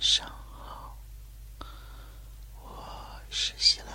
上好，我是希拉。